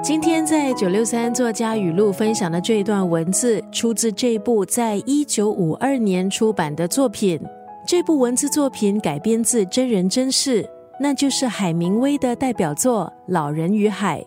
今天在九六三作家语录分享的这一段文字，出自这部在一九五二年出版的作品。这部文字作品改编自真人真事，那就是海明威的代表作《老人与海》。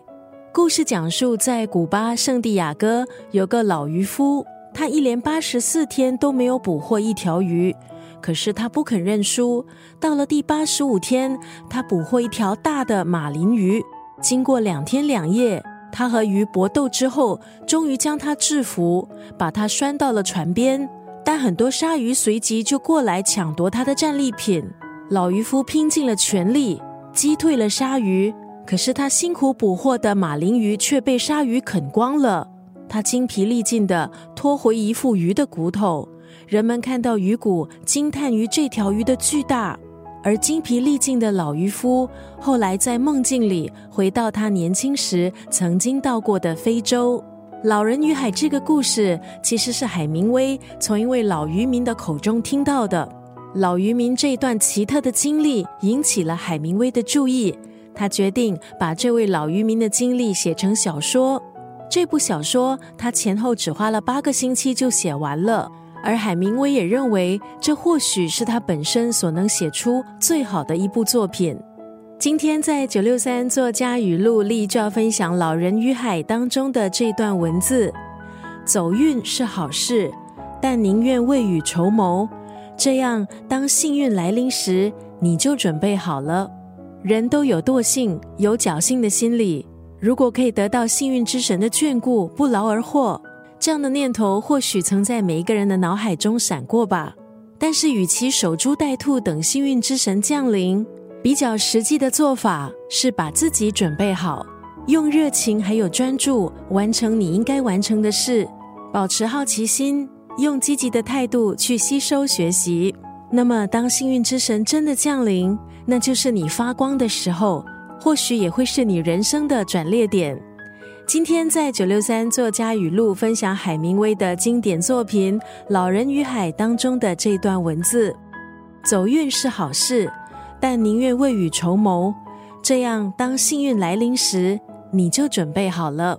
故事讲述在古巴圣地亚哥有个老渔夫，他一连八十四天都没有捕获一条鱼，可是他不肯认输。到了第八十五天，他捕获一条大的马林鱼。经过两天两夜，他和鱼搏斗之后，终于将它制服，把它拴到了船边。但很多鲨鱼随即就过来抢夺他的战利品。老渔夫拼尽了全力，击退了鲨鱼，可是他辛苦捕获的马林鱼却被鲨鱼啃光了。他精疲力尽地拖回一副鱼的骨头。人们看到鱼骨，惊叹于这条鱼的巨大。而精疲力尽的老渔夫后来在梦境里回到他年轻时曾经到过的非洲。老人与海这个故事其实是海明威从一位老渔民的口中听到的。老渔民这段奇特的经历引起了海明威的注意，他决定把这位老渔民的经历写成小说。这部小说他前后只花了八个星期就写完了。而海明威也认为，这或许是他本身所能写出最好的一部作品。今天在九六三作家语录里就要分享《老人与海》当中的这段文字：走运是好事，但宁愿未雨绸缪，这样当幸运来临时，你就准备好了。人都有惰性、有侥幸的心理，如果可以得到幸运之神的眷顾，不劳而获。这样的念头或许曾在每一个人的脑海中闪过吧，但是与其守株待兔等幸运之神降临，比较实际的做法是把自己准备好，用热情还有专注完成你应该完成的事，保持好奇心，用积极的态度去吸收学习。那么，当幸运之神真的降临，那就是你发光的时候，或许也会是你人生的转捩点。今天在九六三作家语录分享海明威的经典作品《老人与海》当中的这段文字：走运是好事，但宁愿未雨绸缪，这样当幸运来临时，你就准备好了。